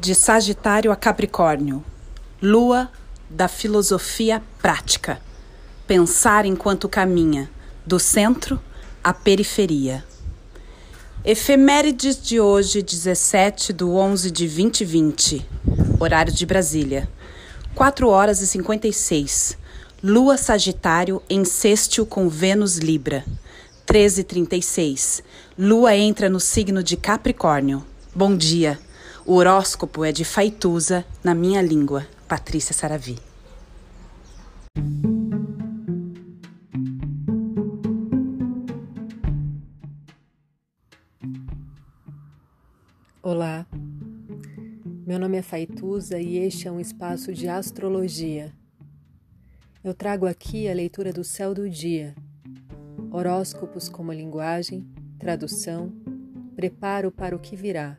de Sagitário a Capricórnio, lua da filosofia prática, pensar enquanto caminha, do centro à periferia. Efemérides de hoje, 17 de 11 de 2020, horário de Brasília, 4 horas e 56, lua Sagitário em sextil com Vênus Libra, 13h36, lua entra no signo de Capricórnio. Bom dia. O horóscopo é de Faituza, na minha língua, Patrícia Saravi. Olá, meu nome é Faituza e este é um espaço de astrologia. Eu trago aqui a leitura do céu do dia, horóscopos como linguagem, tradução, preparo para o que virá